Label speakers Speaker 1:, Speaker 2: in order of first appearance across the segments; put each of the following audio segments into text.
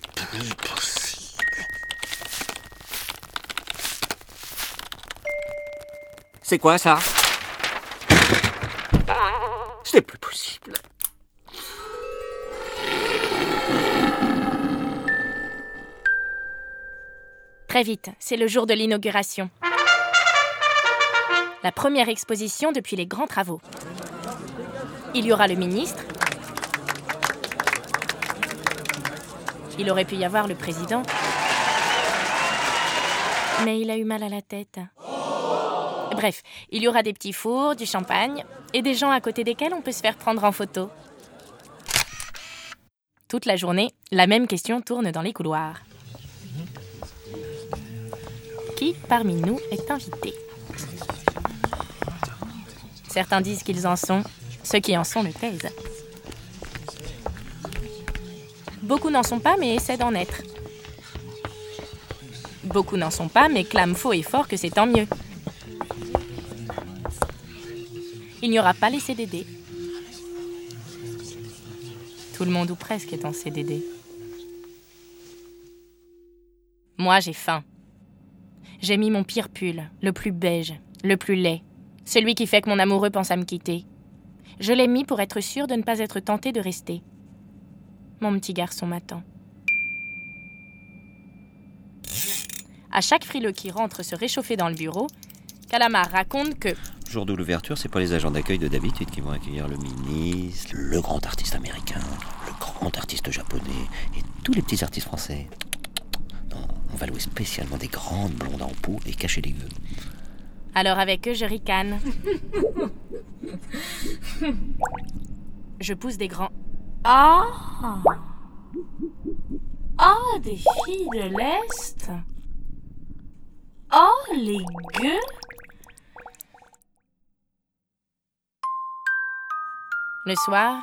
Speaker 1: plus possible.
Speaker 2: C'est quoi ça? Ce n'est plus possible.
Speaker 3: Très vite, c'est le jour de l'inauguration. La première exposition depuis les grands travaux. Il y aura le ministre. Il aurait pu y avoir le président. Mais il a eu mal à la tête. Bref, il y aura des petits fours, du champagne et des gens à côté desquels on peut se faire prendre en photo. Toute la journée, la même question tourne dans les couloirs. Qui parmi nous est invité? Certains disent qu'ils en sont, ceux qui en sont le taisent. Beaucoup n'en sont pas, mais essaient d'en être. Beaucoup n'en sont pas, mais clament faux et fort que c'est tant mieux. Il n'y aura pas les CDD. Tout le monde ou presque est en CDD. Moi, j'ai faim. J'ai mis mon pire pull, le plus beige, le plus laid, celui qui fait que mon amoureux pense à me quitter. Je l'ai mis pour être sûr de ne pas être tenté de rester. Mon petit garçon m'attend. À chaque frileux qui rentre se réchauffer dans le bureau, Calamar raconte que
Speaker 4: Jour de l'ouverture, c'est pas les agents d'accueil de d'habitude qui vont accueillir le ministre, le grand artiste américain, le grand artiste japonais et tous les petits artistes français. Non, on va louer spécialement des grandes blondes en peau et cacher les yeux.
Speaker 3: Alors avec eux, je ricane. Je pousse des grands. Ah Ah, des filles de l'Est Oh, les gueux Le soir,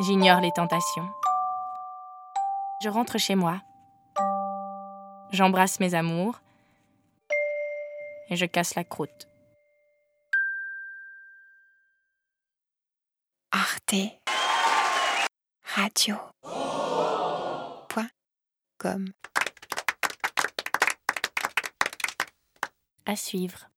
Speaker 3: j'ignore les tentations. Je rentre chez moi. J'embrasse mes amours et je casse la croûte.
Speaker 5: Arte Radio. Point com.
Speaker 3: À suivre.